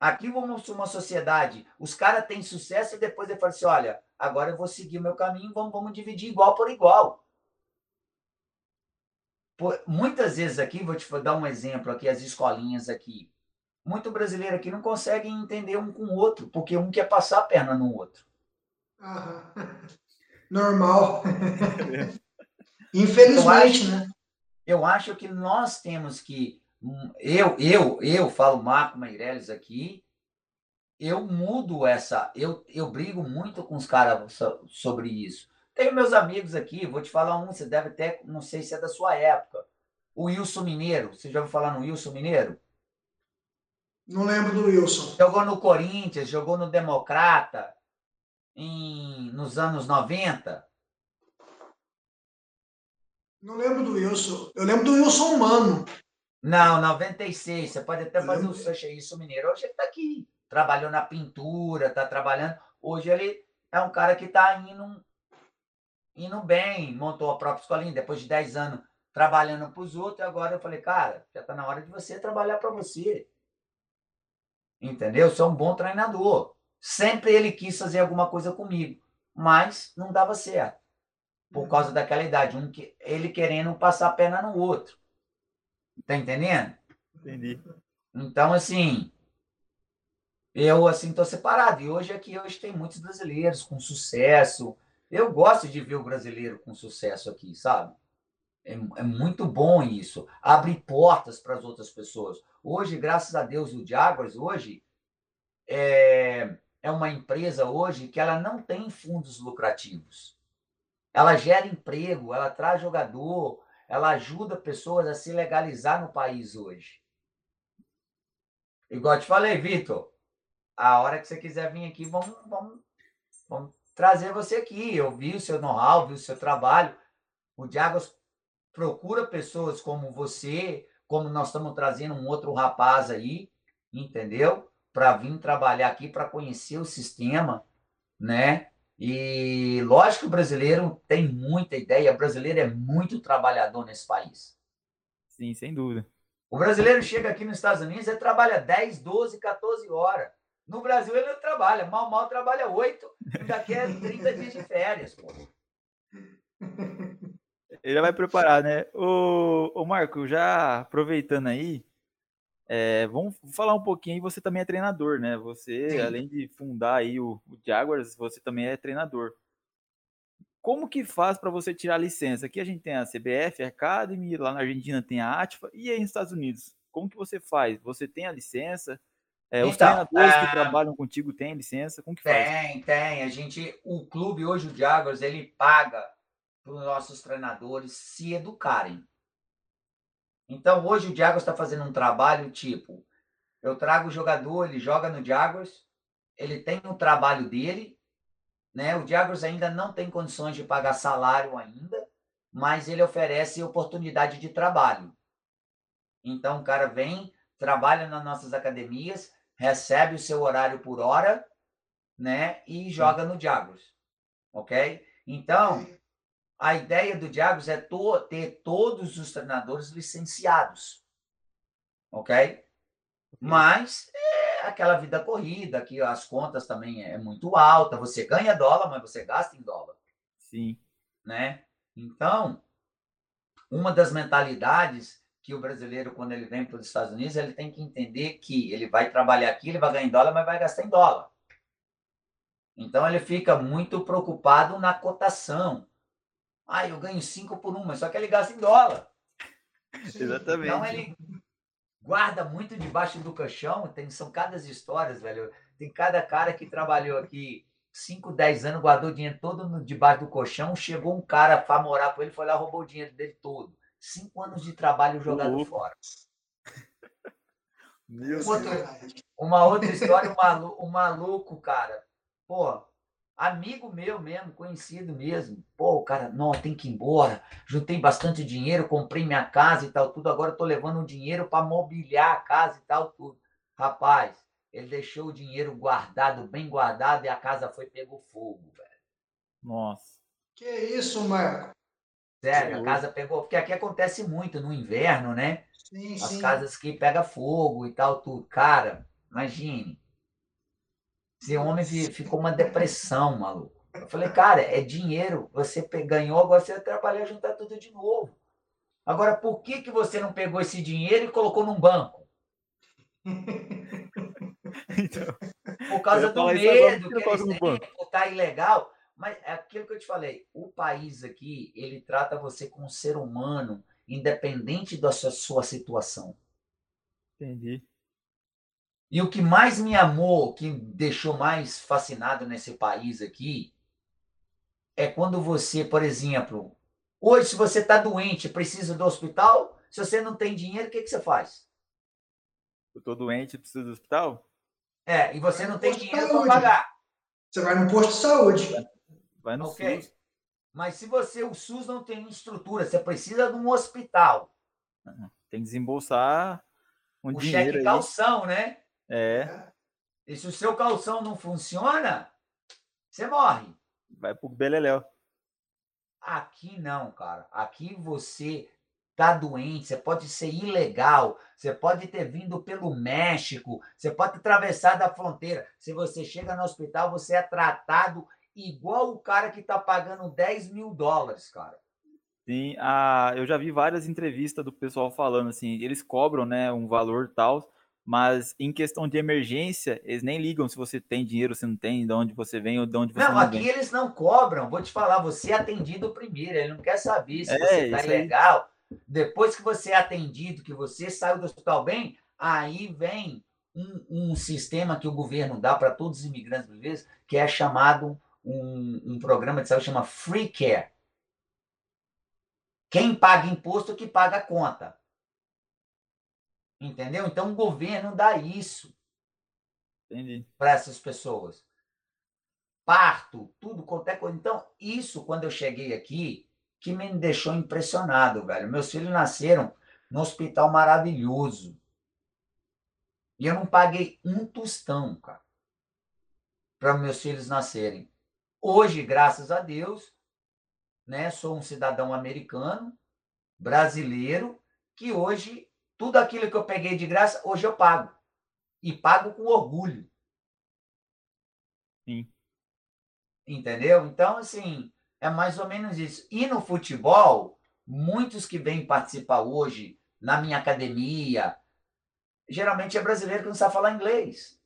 Aqui vamos uma sociedade, os caras têm sucesso e depois ele fala assim, olha, agora eu vou seguir o meu caminho, vamos, vamos dividir igual por igual. Por, muitas vezes aqui, vou te dar um exemplo aqui, as escolinhas aqui. Muito brasileiro aqui não consegue entender um com o outro, porque um quer passar a perna no outro. Normal. Infelizmente, eu acho, né? Eu acho que nós temos que. Eu, eu, eu falo Marco Meirelles aqui, eu mudo essa. Eu, eu brigo muito com os caras sobre isso. Tenho meus amigos aqui, vou te falar um, você deve ter, não sei se é da sua época. O Wilson Mineiro, você já ouviu falar no Wilson Mineiro? Não lembro do Wilson. Jogou no Corinthians, jogou no Democrata, em, nos anos 90? Não lembro do Wilson. Eu lembro do Wilson Mano. Não, 96. Você pode até fazer o search aí, Wilson Mineiro. Hoje ele está aqui. Trabalhou na pintura, está trabalhando. Hoje ele é um cara que está indo, indo bem, montou a própria escolinha, depois de 10 anos trabalhando para os outros. Agora eu falei, cara, já está na hora de você trabalhar para você. Entendeu? Você é um bom treinador. Sempre ele quis fazer alguma coisa comigo, mas não dava certo. Por causa uhum. daquela idade. Um, ele querendo passar a perna no outro. Tá entendendo? Entendi. Então, assim, eu assim tô separado. E hoje aqui hoje tem muitos brasileiros com sucesso. Eu gosto de ver o brasileiro com sucesso aqui, sabe? É, é muito bom isso. Abre portas para as outras pessoas. Hoje, graças a Deus, o Jaguars hoje é, é uma empresa hoje que ela não tem fundos lucrativos. Ela gera emprego, ela traz jogador, ela ajuda pessoas a se legalizar no país hoje. Igual eu te falei, Vitor, a hora que você quiser vir aqui, vamos, vamos, vamos trazer você aqui. Eu vi o seu know-how, vi o seu trabalho. O Diagos procura pessoas como você, como nós estamos trazendo um outro rapaz aí, entendeu? Para vir trabalhar aqui, para conhecer o sistema, né? E lógico que o brasileiro tem muita ideia, o brasileiro é muito trabalhador nesse país. Sim, sem dúvida. O brasileiro chega aqui nos Estados Unidos e trabalha 10, 12, 14 horas. No Brasil ele não trabalha, mal, mal trabalha 8, ainda quer 30 dias de férias, pô. Ele já vai preparar, né? Ô, ô Marco, já aproveitando aí, é, vamos falar um pouquinho, você também é treinador, né? Você, Sim. além de fundar aí o, o Jaguars, você também é treinador. Como que faz para você tirar a licença? Aqui a gente tem a CBF a Academy, lá na Argentina tem a ATFA, e aí nos Estados Unidos? Como que você faz? Você tem a licença? É, os então, treinadores que é trabalham contigo têm licença? Como que tem, faz? Tem, tem. A gente, o clube hoje, o Jaguars, ele paga para os nossos treinadores se educarem. Então, hoje o Jaguars está fazendo um trabalho tipo: eu trago o jogador, ele joga no Jaguars, ele tem o trabalho dele, né? O Jaguars ainda não tem condições de pagar salário ainda, mas ele oferece oportunidade de trabalho. Então, o cara vem, trabalha nas nossas academias, recebe o seu horário por hora, né? E joga no Jaguars, ok? Então, a ideia do Diagos é to ter todos os treinadores licenciados. Ok? Mas é aquela vida corrida, que as contas também é muito alta. Você ganha dólar, mas você gasta em dólar. Sim. Né? Então, uma das mentalidades que o brasileiro, quando ele vem para os Estados Unidos, ele tem que entender que ele vai trabalhar aqui, ele vai ganhar em dólar, mas vai gastar em dólar. Então, ele fica muito preocupado na cotação. Ah, eu ganho cinco por uma, só que ele gasta em dólar. Exatamente. Então ele guarda muito debaixo do caixão. Tem, são cada histórias, velho. Tem cada cara que trabalhou aqui 5, 10 anos, guardou o dinheiro todo no, debaixo do colchão. Chegou um cara para morar com ele, foi lá roubou o dinheiro dele todo. Cinco anos de trabalho jogado fora. Outra, uma outra história, um maluco, um maluco, cara. Pô, amigo meu mesmo, conhecido mesmo. Pô, o cara, não, tem que ir embora. Juntei bastante dinheiro, comprei minha casa e tal, tudo. Agora estou levando o dinheiro para mobiliar a casa e tal, tudo. Rapaz, ele deixou o dinheiro guardado, bem guardado, e a casa foi pegou fogo, velho. Nossa. Que isso, Marco? Sério, a casa pegou, porque aqui acontece muito no inverno, né? Sim, As sim. casas que pega fogo e tal, tudo. Cara, imagine. Esse homem fi- ficou uma depressão, maluco. Eu falei, cara, é dinheiro. Você ganhou, agora você vai trabalhar juntar tudo de novo. Agora, por que, que você não pegou esse dinheiro e colocou num banco? Então, Por causa do medo que eles têm, por tá ilegal. Mas é aquilo que eu te falei, o país aqui, ele trata você como um ser humano, independente da sua, sua situação. entendi. E o que mais me amou, que me deixou mais fascinado nesse país aqui, é quando você, por exemplo, hoje, se você está doente, precisa do hospital, se você não tem dinheiro, o que, que você faz? Eu tô doente, preciso do hospital? É, e você não tem dinheiro para pagar. Você vai no posto de saúde. Vai no Ok. SUS. Mas se você, o SUS não tem estrutura, você precisa de um hospital. Tem que desembolsar um o dinheiro cheque aí. calção, né? É, E se o seu calção não funciona, você morre. vai pro Beleléu. Aqui não, cara. Aqui você tá doente, você pode ser ilegal, você pode ter vindo pelo México, você pode ter atravessado a fronteira. Se você chega no hospital, você é tratado igual o cara que tá pagando 10 mil dólares, cara. Sim, a, eu já vi várias entrevistas do pessoal falando assim, eles cobram, né, um valor tal, mas em questão de emergência, eles nem ligam se você tem dinheiro, se não tem, de onde você vem ou de onde você Não, não, aqui vem. eles não cobram. Vou te falar, você é atendido primeiro. Ele não quer saber se É, você está ilegal. Depois que você é atendido, que você saiu do hospital bem, aí vem um, um sistema que o governo dá para todos os imigrantes brasileiros, que é chamado um, um programa de saúde chama Free Care. Quem paga imposto que paga a conta. Entendeu? Então o governo dá isso para essas pessoas. Parto, tudo quanto é coisa. Então, isso, quando eu cheguei aqui, que me deixou impressionado, velho. Meus filhos nasceram num hospital maravilhoso. E eu não paguei um tostão, cara, para meus filhos nascerem. Hoje, graças a Deus, né, sou um cidadão americano, brasileiro, que hoje, tudo aquilo que eu peguei de graça, hoje eu pago. E pago com orgulho. Sim. Entendeu? Então, assim, é mais ou menos isso. E no futebol, muitos que vêm participar hoje na minha academia, geralmente é brasileiro que não sabe falar inglês.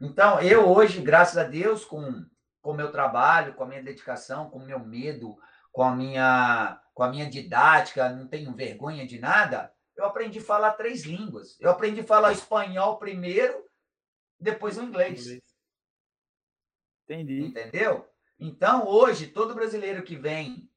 Então, eu hoje, graças a Deus, com o meu trabalho, com a minha dedicação, com o meu medo, com a minha com a minha didática, não tenho vergonha de nada, eu aprendi a falar três línguas. Eu aprendi a falar espanhol primeiro, depois o inglês. Entendi. Entendeu? Então, hoje, todo brasileiro que vem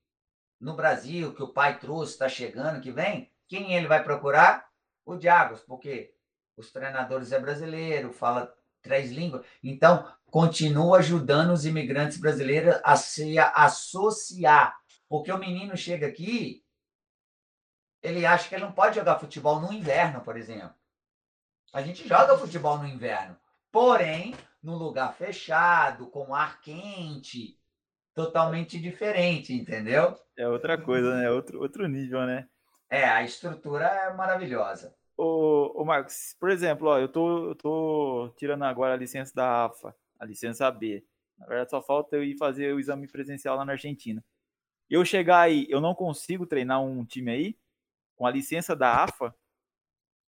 no Brasil, que o pai trouxe, está chegando, que vem, quem ele vai procurar? O Diagos, porque os treinadores é brasileiro, fala três línguas. Então, continua ajudando os imigrantes brasileiros a se associar. Porque o menino chega aqui, ele acha que ele não pode jogar futebol no inverno, por exemplo. A gente joga futebol no inverno. Porém, num lugar fechado, com ar quente, totalmente diferente, entendeu? É outra coisa, né? Outro, outro nível, né? É, a estrutura é maravilhosa. Ô, ô Marcos, por exemplo, ó, eu tô, eu tô tirando agora a licença da AFA, a licença B. Na verdade, só falta eu ir fazer o exame presencial lá na Argentina. Eu chegar aí, eu não consigo treinar um time aí com a licença da AFA?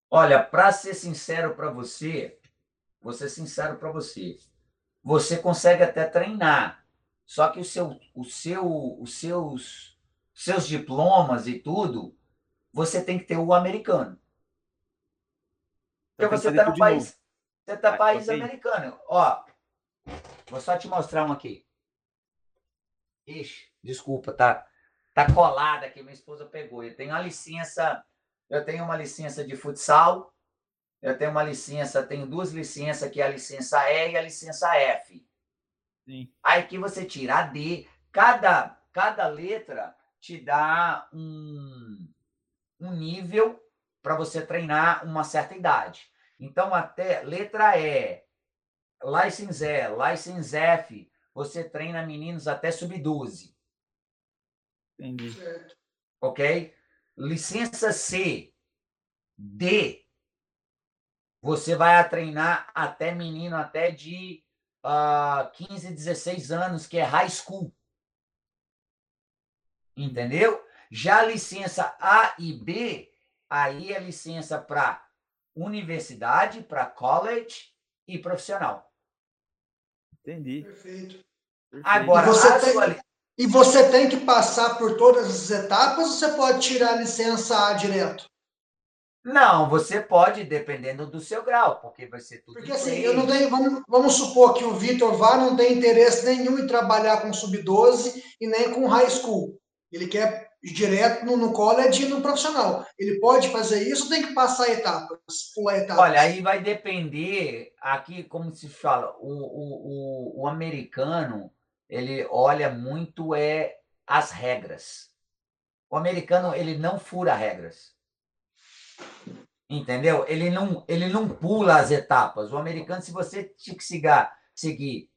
Olha, para ser sincero para você, vou ser sincero para você, você consegue até treinar, só que o seu, o seu, os seus, seus diplomas e tudo, você tem que ter o americano. Porque Então tem que você está no país, novo. você está Ah, país ok. americano. Ó, vou só te mostrar um aqui. Ixi, desculpa, tá, tá colada aqui, minha esposa pegou. Eu tenho a licença, eu tenho uma licença de futsal, eu tenho uma licença, tenho duas licenças, que é a licença E e a licença F. Sim. Aí que você tira a D, cada, cada letra te dá um, um nível para você treinar uma certa idade. Então, até letra E, license E, license F, você treina meninos até sub-12. Entendi. Certo. Ok? Licença C, D, você vai treinar até menino até de uh, 15, 16 anos, que é high school. Entendeu? Já a licença A e B, aí é licença para universidade, para college e profissional. Entendi. Perfeito. Perfeito. Agora, você a tem- sua E você tem que passar por todas as etapas ou você pode tirar a licença A direto? não, você pode, dependendo do seu grau, porque vai ser tudo Porque assim, eu não tenho. Vamos, vamos supor que o Vitor Vá não tem interesse nenhum em trabalhar com sub-12 e nem com high school. Ele quer ir direto no, no college e no profissional. Ele pode fazer isso ou tem que passar etapas, pular etapas? Olha, aí vai depender, aqui, como se fala, o, o, o, o americano, ele olha muito é as regras. O americano, ele não fura regras. Entendeu? Ele não, ele não pula as etapas. O americano, se você tinha que seguir, seguir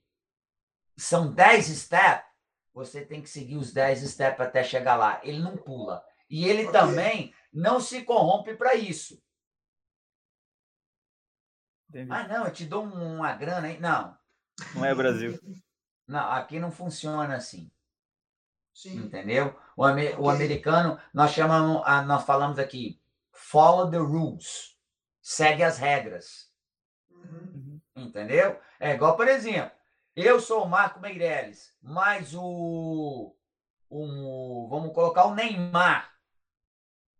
são 10 steps, você tem que seguir os 10 steps até chegar lá. Ele não pula. E ele também não se corrompe para isso. Entendi. Ah, não, eu te dou um- uma grana aí. Não, Não é Brasil. não, aqui não funciona assim, Sim. entendeu? O, ame- o Ok. americano, nós chamamos, nós falamos aqui, follow the rules, segue as regras, Uhum. entendeu? É igual, por exemplo, eu sou o Marco Meirelles, mas o, o vamos colocar o Neymar.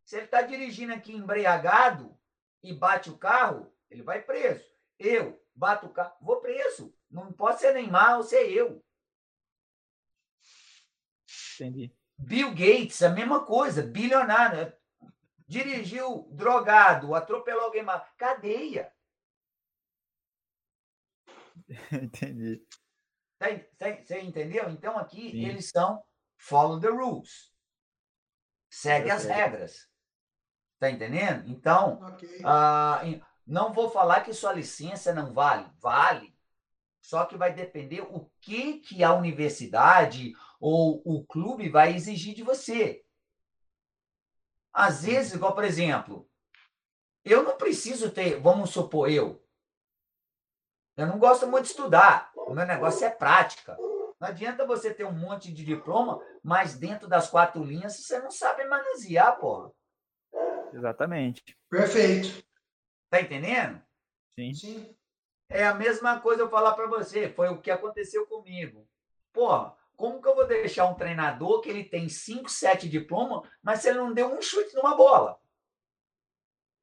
Se ele está dirigindo aqui embriagado e bate o carro, ele vai preso. Eu bato o carro, vou preso. Não pode ser Neymar ou ser eu. Entendi. Bill Gates, a mesma coisa, bilionário. Dirigiu drogado, atropelou alguém mal. Cadeia. Entendi. Tá- tá- Você entendeu? Então aqui Sim. eles são follow the rules. Segue as regras. Tá entendendo? Então, Ok. ah, em- não vou falar que sua licença não vale. Vale. Só que vai depender o que, que a universidade ou o clube vai exigir de você. Às vezes, igual, por exemplo, eu não preciso ter, vamos supor, eu. Eu não gosto muito de estudar. O meu negócio é prática. Não adianta você ter um monte de diploma, mas dentro das quatro linhas você não sabe manusear, porra. Exatamente. Perfeito. Tá entendendo? Sim. Sim. É a mesma coisa eu falar para você. Foi o que aconteceu comigo. Porra, como que eu vou deixar um treinador que ele tem 5, 7 diplomas, mas ele não deu um chute numa bola?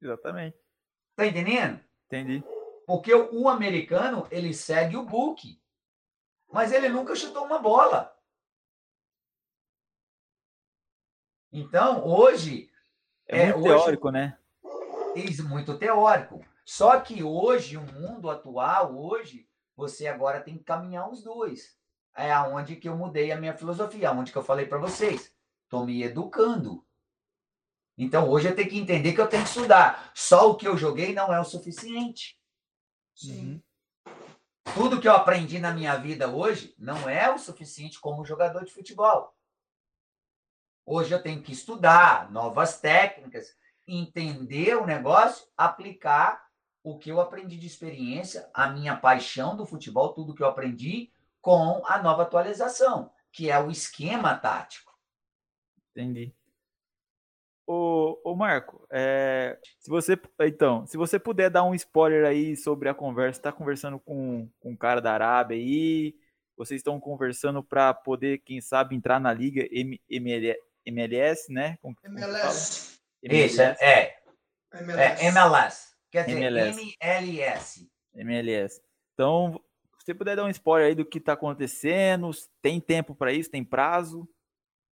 Exatamente. Tá entendendo? Entendi. Porque o, o americano, ele segue o book. Mas ele nunca chutou uma bola. Então, hoje, É, É, muito hoje- teórico, né? Isso muito teórico. Só que hoje, o mundo atual, hoje, você agora tem que caminhar os dois. É aonde que eu mudei a minha filosofia, aonde que eu falei para vocês. Estou me educando. Então, hoje eu tenho que entender que eu tenho que estudar. Só o que eu joguei não é o suficiente. Sim. Uhum. Tudo que eu aprendi na minha vida hoje não é o suficiente como jogador de futebol. Hoje eu tenho que estudar novas técnicas, entender o negócio, aplicar o que eu aprendi de experiência, a minha paixão do futebol, tudo que eu aprendi com a nova atualização, que é o esquema tático. Entendi. Ô, ô Marco, é, se você então, se você puder dar um spoiler aí sobre a conversa, tá conversando com, com um cara da Arábia aí, vocês estão conversando para poder, quem sabe, entrar na liga M- ML, MLS, né? Fala? MLS. Isso, é, é, MLS. é MLS. Quer dizer, MLS. MLS. MLS. Então, se você puder dar um spoiler aí do que tá acontecendo, tem tempo para isso, tem prazo?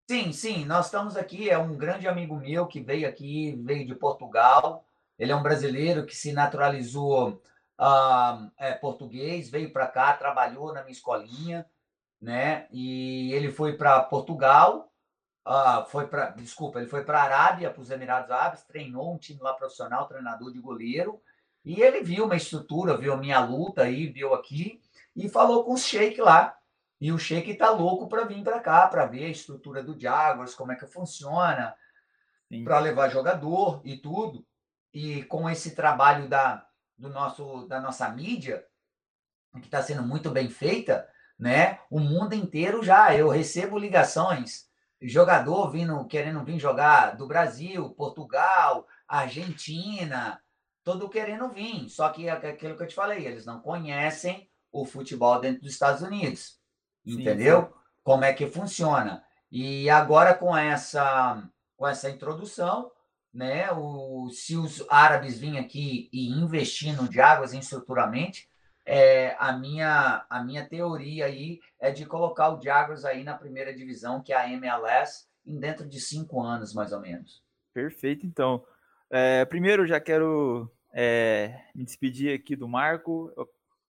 Sim, sim, nós estamos aqui. É um grande amigo meu que veio aqui, veio de Portugal. Ele é um brasileiro que se naturalizou ah, é, português, veio para cá, trabalhou na minha escolinha, né? E ele foi para Portugal, ah, foi para, desculpa, ele foi para a Arábia, para os Emirados Árabes, treinou um time lá profissional, treinador de goleiro. E ele viu uma estrutura, viu a minha luta aí, viu aqui e falou com o Sheik lá E o Sheik tá louco para vir para cá, para ver a estrutura do Jaguars, como é que funciona, para levar jogador e tudo. E com esse trabalho da, do nosso, da nossa mídia, que está sendo muito bem feita, né? O mundo inteiro já. Eu recebo ligações, jogador vindo, querendo vir jogar do Brasil, Portugal, Argentina, todo querendo vir. Só que é aquilo que eu te falei, eles não conhecem o futebol dentro dos Estados Unidos. Entendeu? Sim, sim. Como é que funciona. E agora com essa com essa introdução, né, o, se os árabes virem aqui e investir no Jaguars estruturalmente, é, a, minha, a minha teoria aí é de colocar o Jaguars aí na primeira divisão, que é a MLS, em dentro de cinco anos, mais ou menos. Perfeito, então. É, primeiro, já quero é, me despedir aqui do Marco. Eu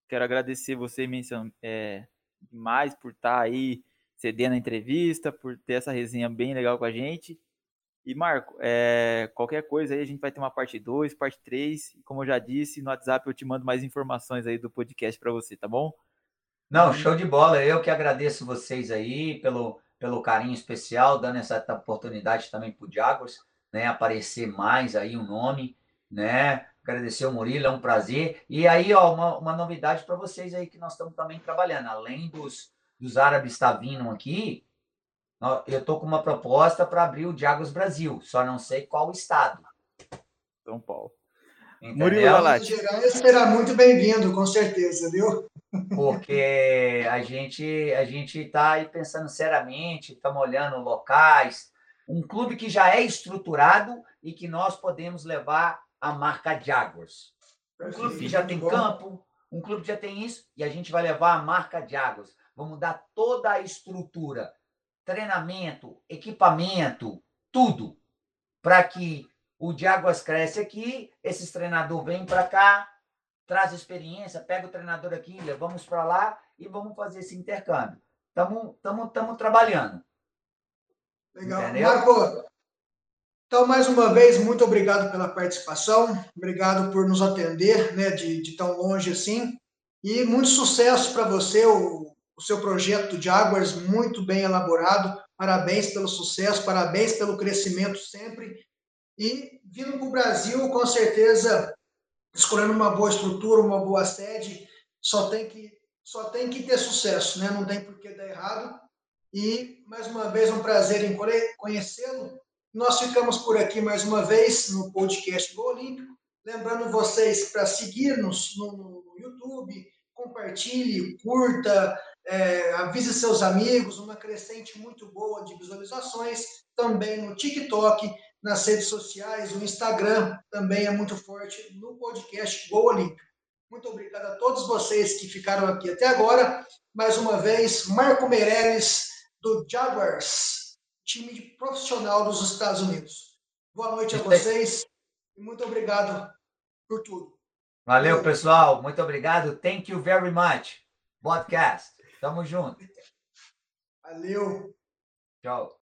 quero agradecer você menção, é, demais por estar tá aí cedendo a entrevista, por ter essa resenha bem legal com a gente. E, Marco, é, qualquer coisa aí, a gente vai ter uma parte 2, parte 3. E como eu já disse, no WhatsApp eu te mando mais informações aí do podcast para você, tá bom? Não, show de bola. Eu que agradeço vocês aí pelo, pelo carinho especial, dando essa oportunidade também para o Jaguars, né? Aparecer mais aí o um nome, né? Agradecer o Murilo, é um prazer. E aí, ó, uma, uma novidade para vocês aí que nós estamos também trabalhando. Além dos, dos árabes estar tá vindo aqui, eu estou com uma proposta para abrir o Diagos Brasil, só não sei qual estado. São Paulo. Entendeu? Murilo Galati. será muito bem-vindo, com certeza, viu? Porque a gente a gente está aí pensando seriamente, estamos olhando locais, um clube que já é estruturado e que nós podemos levar a marca Jaguars. Um clube que já tem campo, um clube que já tem isso, e a gente vai levar a marca Jaguars. Vamos dar toda a estrutura, treinamento, equipamento, tudo, para que o Jaguars cresce aqui, esses treinadores vêm para cá, traz experiência, pega o treinador aqui, levamos para lá e vamos fazer esse intercâmbio. Estamos trabalhando. Legal. Entendeu? Marco, então, mais uma vez, muito obrigado pela participação, obrigado por nos atender né, de, de tão longe assim, e muito sucesso para você, o, o, seu projeto de Jaguars, muito bem elaborado, parabéns pelo sucesso, parabéns pelo crescimento sempre, e vindo para o Brasil, com certeza, escolhendo uma boa estrutura, uma boa sede, só tem que, só tem que ter sucesso, né? não tem por que dar errado, e, mais uma vez, um prazer em conhecê-lo, nós ficamos por aqui mais uma vez no podcast do Olímpico. Lembrando vocês para seguir-nos no, no, YouTube, compartilhe, curta, é, avise seus amigos, uma crescente muito boa de visualizações. Também no TikTok, nas redes sociais, o Instagram também é muito forte no podcast Go Olímpico. Muito obrigado a todos vocês que ficaram aqui até agora. Mais uma vez, Marco Meirelles, do Jaguars time profissional dos Estados Unidos. Boa noite a vocês e muito obrigado por tudo. Valeu, pessoal. Muito obrigado. Thank you very much. Podcast. Tamo junto. Valeu. Tchau.